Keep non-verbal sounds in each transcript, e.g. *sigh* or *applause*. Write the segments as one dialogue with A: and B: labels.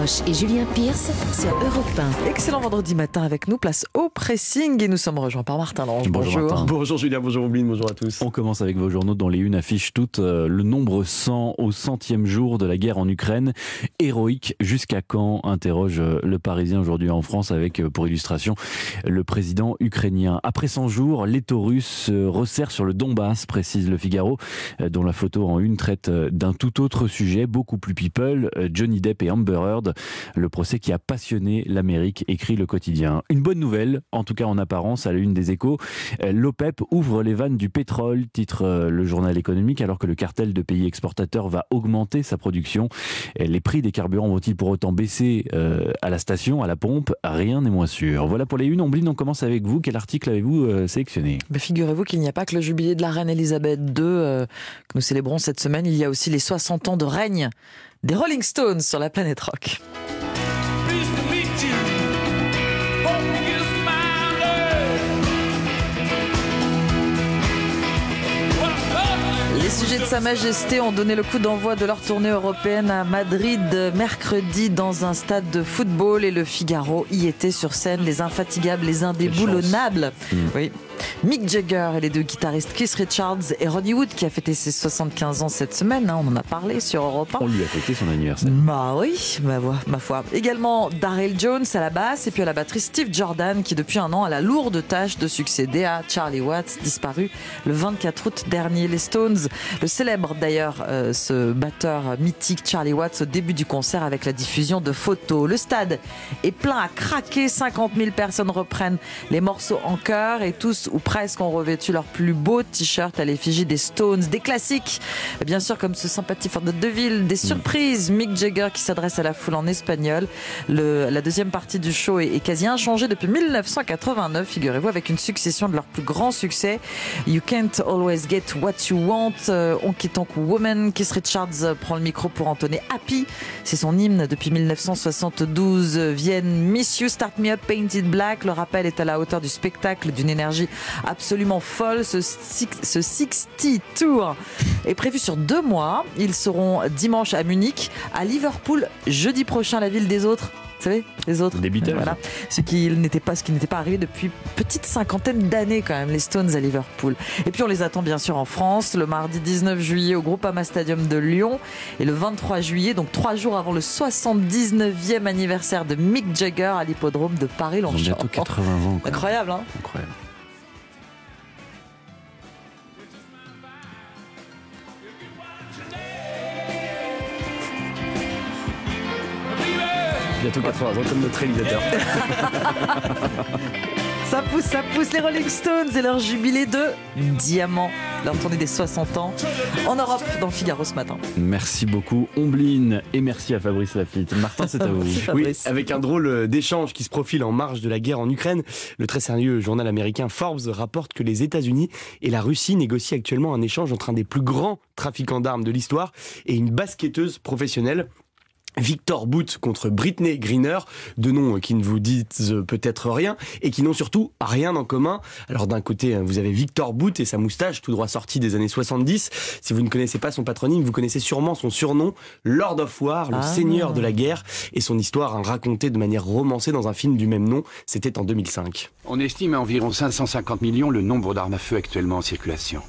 A: Roche et Julien Pierce sur Europe 1.
B: Excellent vendredi matin avec nous, place au pressing et nous sommes rejoints par Martin Lange.
C: Bonjour, Martin.
D: Bonjour Julien, bonjour Oubline, bonjour à tous.
C: On commence avec vos journaux dont les unes affichent toutes euh, le nombre 100 au centième jour de la guerre en Ukraine. Héroïque jusqu'à quand interroge euh, le Parisien aujourd'hui en France avec euh, pour illustration le président ukrainien. Après 100 jours, les russes se resserre sur le Donbass, précise le Figaro, dont la photo en une traite d'un tout autre sujet, beaucoup plus people, Johnny Depp et Amber Heard, le procès qui a passionné l'Amérique, écrit le quotidien. Une bonne nouvelle, en tout cas en apparence, à la une des échos, l'OPEP ouvre les vannes du pétrole, titre euh, le journal économique, alors que le cartel de pays exportateurs va augmenter sa production. Les prix des carburants vont-ils pour autant baisser euh, à la station, à la pompe? Rien n'est moins sûr. Voilà pour les unes. Ombline, on commence avec vous. Quel article avez-vous euh, sélectionné?
B: Ben, Figurez-vous qu'il n'y a pas que le jubilé de la reine Elisabeth II que nous célébrons cette semaine. Il y a aussi les 60 ans de règne des Rolling Stones sur la planète rock. Sa Majesté ont donné le coup d'envoi de leur tournée européenne à Madrid mercredi dans un stade de football et le Figaro y était sur scène, les infatigables, les indéboulonnables. Hmm. Oui, Mick Jagger et les deux guitaristes Chris Richards et Ronnie Wood qui a fêté ses 75 ans cette semaine. Hein, on en a parlé sur Europe 1.
C: On lui a fêté son anniversaire.
B: Bah oui, ma, ma foi. Également Daryl Jones à la basse et puis à la batterie Steve Jordan qui depuis un an a la lourde tâche de succéder à Charlie Watts disparu le 24 août dernier. Les Stones le célèbre d'ailleurs euh, ce batteur mythique Charlie Watts au début du concert avec la diffusion de photos. Le stade est plein à craquer. 50 000 personnes reprennent les morceaux en chœur et tous ou presque ont revêtu leur plus beau t-shirt à l'effigie des Stones, des classiques, bien sûr comme ce sympathie Fort de Deville, des mm. surprises, Mick Jagger qui s'adresse à la foule en espagnol. la deuxième partie du show est, quasi inchangée depuis 1989, figurez-vous, avec une succession de leurs plus grands succès. You Can't Always Get What You Want, euh, Honky Tonk Woman, Keith Richards prend le micro pour entonner Happy, c'est son hymne depuis 1972. Vienne Miss You, Start Me Up, Painted Black, le rappel est à la hauteur du spectacle, d'une énergie absolument folle. Ce 60 Tour est prévu sur deux mois. Ils seront dimanche à Munich, à Liverpool jeudi prochain, la ville des autres. Vous savez, les autres.
C: Des Beatles.
B: Voilà. Ce qui n'était pas, ce qui n'était pas arrivé depuis petite cinquantaine d'années quand même, les Stones à Liverpool. Et puis on les attend bien sûr en France, le mardi 19 juillet au Groupama Stadium de Lyon et le 23 juillet, donc trois jours avant le 79e anniversaire de Mick Jagger à l'hippodrome de Paris-Longchamp.
C: Bientôt 80 ans.
B: Incroyable, hein
C: Incroyable.
D: Bientôt 80 ans comme notre réalisateur. *laughs*
B: Ça pousse, ça pousse les Rolling Stones et leur jubilé de diamant, leur tournée des 60 ans en Europe dans Figaro ce matin.
C: Merci beaucoup Ombline et merci à Fabrice Lafitte. Martin, c'est à vous. *laughs*
D: oui, avec un drôle d'échange qui se profile en marge de la guerre en Ukraine, le très sérieux journal américain Forbes rapporte que les États-Unis et la Russie négocient actuellement un échange entre un des plus grands trafiquants d'armes de l'histoire et une basketteuse professionnelle Victor Boot contre Britney Greener, deux noms qui ne vous disent peut-être rien et qui n'ont surtout rien en commun. Alors d'un côté, vous avez Victor Boot et sa moustache tout droit sortie des années 70. Si vous ne connaissez pas son patronyme, vous connaissez sûrement son surnom, Lord of War, le ah. seigneur de la guerre, et son histoire racontée de manière romancée dans un film du même nom. C'était en 2005.
E: On estime à environ 550 millions le nombre d'armes à feu actuellement en circulation.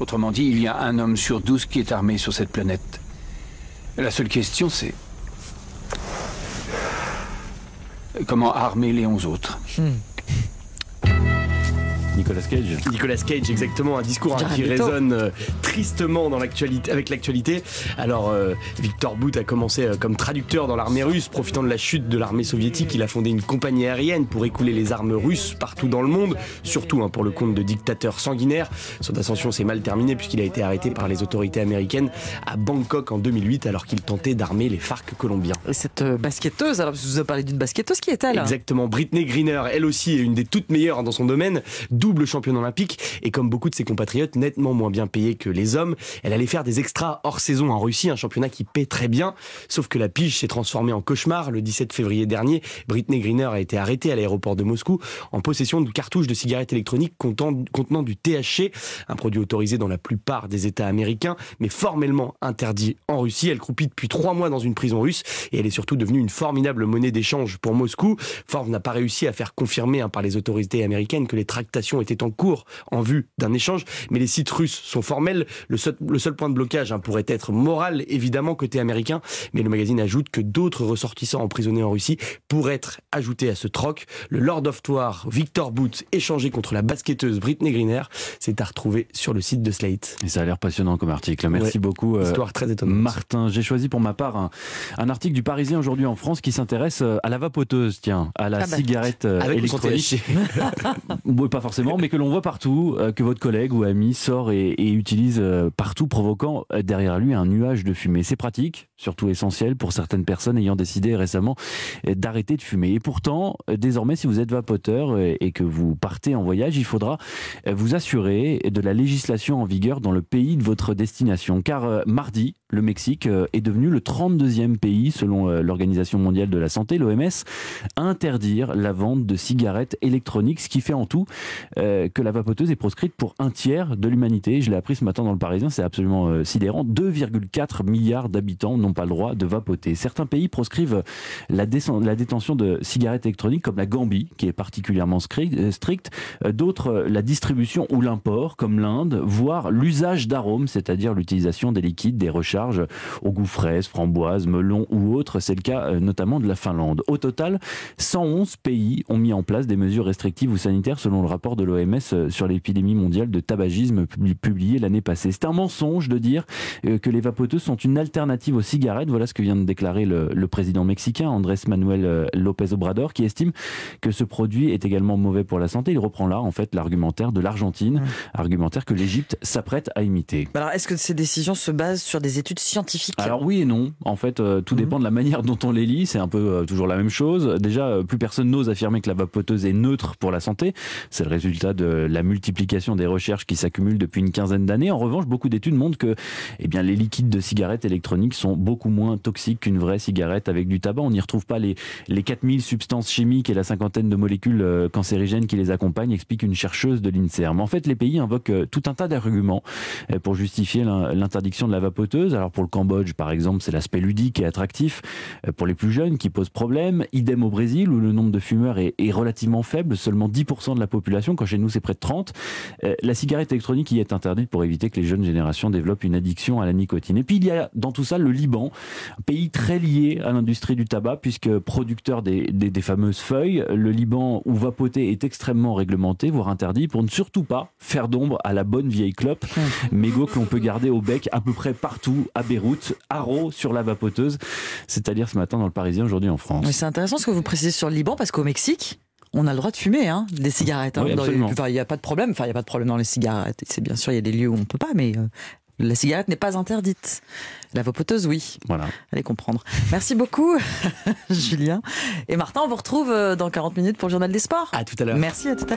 E: Autrement dit, il y a un homme sur douze qui est armé sur cette planète. La seule question, c'est comment armer les onze autres. Hmm.
C: Nicolas Cage.
D: Nicolas Cage, exactement, un discours hein, qui résonne euh, tristement dans l'actualité, avec l'actualité. Alors, euh, Victor Bout a commencé euh, comme traducteur dans l'armée russe, profitant de la chute de l'armée soviétique. Il a fondé une compagnie aérienne pour écouler les armes russes partout dans le monde, surtout hein, pour le compte de dictateurs sanguinaires. Son ascension s'est mal terminée puisqu'il a été arrêté par les autorités américaines à Bangkok en 2008 alors qu'il tentait d'armer les FARC colombiens.
B: Et cette basketteuse, alors vous avez parlé d'une basketteuse, qui est-elle?
D: Exactement, Britney Greener, elle aussi est une des toutes meilleures dans son domaine. Double championne olympique et comme beaucoup de ses compatriotes, nettement moins bien payée que les hommes. Elle allait faire des extras hors saison en Russie, un championnat qui paie très bien. Sauf que la pige s'est transformée en cauchemar. Le 17 février dernier, Britney Greener a été arrêtée à l'aéroport de Moscou en possession de cartouches de cigarettes électroniques contenant du THC, un produit autorisé dans la plupart des États américains, mais formellement interdit en Russie. Elle croupit depuis trois mois dans une prison russe et elle est surtout devenue une formidable monnaie d'échange pour Moscou. Forbes n'a pas réussi à faire confirmer hein, par les autorités américaines que les tractations étaient en cours en vue d'un échange, mais les sites russes sont formels. Le seul, le seul point de blocage hein, pourrait être moral, évidemment, côté américain, mais le magazine ajoute que d'autres ressortissants emprisonnés en Russie pourraient être ajoutés à ce troc. Le Lord of War, Victor Booth, échangé contre la basketteuse Britney Greener, c'est à retrouver sur le site de Slate.
C: Et ça a l'air passionnant comme article. Merci beaucoup.
D: Euh, Histoire très étonnante.
C: Martin, j'ai choisi pour ma part un, un article du Parisien aujourd'hui en France qui s'intéresse euh, à la vapoteuse, tiens, à la ah bah, cigarette euh, électronique. *laughs* *laughs* oui, pas forcément, mais que l'on voit partout, que votre collègue ou ami sort et, et utilise partout, provoquant derrière lui un nuage de fumée. C'est pratique, surtout essentiel pour certaines personnes ayant décidé récemment d'arrêter de fumer. Et pourtant, désormais, si vous êtes vapoteur et que vous partez en voyage, il faudra vous assurer de la législation en vigueur dans le pays de votre destination. Car mardi, le Mexique euh, est devenu le 32e pays, selon euh, l'Organisation mondiale de la santé, l'OMS, à interdire la vente de cigarettes électroniques, ce qui fait en tout euh, que la vapoteuse est proscrite pour un tiers de l'humanité. Je l'ai appris ce matin dans le Parisien, c'est absolument sidérant. 2,4 milliards d'habitants n'ont pas le droit de vapoter. Certains pays proscrivent la, détention de cigarettes électroniques, comme la Gambie, qui est particulièrement stricte. D'autres, la distribution ou l'import, comme l'Inde, voire l'usage d'arômes, c'est-à-dire l'utilisation des liquides, des recherches au goût fraise, framboise, melon ou autre. C'est le cas euh, notamment de la Finlande. Au total, 111 pays ont mis en place des mesures restrictives ou sanitaires selon le rapport de l'OMS euh, sur l'épidémie mondiale de tabagisme publié l'année passée. C'est un mensonge de dire euh, que les vapoteuses sont une alternative aux cigarettes. Voilà ce que vient de déclarer le, président mexicain Andrés Manuel López Obrador qui estime que ce produit est également mauvais pour la santé. Il reprend là en fait l'argumentaire de l'Argentine, argumentaire que l'Égypte s'apprête à imiter.
B: Alors est-ce que ces décisions se basent sur des études scientifiques
C: Alors oui et non. En fait, euh, tout mhm. dépend de la manière dont on les lit. C'est un peu euh, toujours la même chose. Déjà, euh, plus personne n'ose affirmer que la vapoteuse est neutre pour la santé. C'est le résultat de la multiplication des recherches qui s'accumulent depuis une quinzaine d'années. En revanche, beaucoup d'études montrent que eh bien, les liquides de cigarettes électroniques sont beaucoup moins toxiques qu'une vraie cigarette avec du tabac. On n'y retrouve pas les, les 4000 substances chimiques et la cinquantaine de molécules cancérigènes qui les accompagnent, explique une chercheuse de l'INSERM. En fait, les pays invoquent tout un tas d'arguments pour justifier l'interdiction de la vapoteuse. Alors pour le Cambodge, par exemple, c'est l'aspect ludique et attractif euh, pour les plus jeunes qui pose problème. Idem au Brésil, où le nombre de fumeurs est, relativement faible, seulement 10% de la population, quand chez nous c'est près de 30. Euh, la cigarette électronique y est interdite pour éviter que les jeunes générations développent une addiction à la nicotine. Et puis il y a dans tout ça le Liban, un pays très lié à l'industrie du tabac, puisque producteur des, des, fameuses feuilles, le Liban où vapoter est extrêmement réglementé, voire interdit, pour ne surtout pas faire d'ombre à la bonne vieille clope, *laughs* mégot que l'on peut garder au bec à peu près partout à Beyrouth, haro sur la vapoteuse, c'est-à-dire ce matin dans le Parisien, aujourd'hui en France.
B: c'est intéressant ce que vous précisez sur le Liban, parce qu'au Mexique, on a le droit de fumer hein, des cigarettes. Hein, il n'y a pas de problème. Enfin, il n'y a pas de problème dans les cigarettes. C'est bien sûr, il y a des lieux où on ne peut pas, mais euh, la cigarette n'est pas interdite. La vapoteuse, oui.
C: Voilà.
B: Allez comprendre. Merci beaucoup, *laughs* Julien. Et Martin, on vous retrouve euh, dans 40 minutes pour le journal des sports.
D: À tout à l'heure.
B: Merci, à tout à l'heure.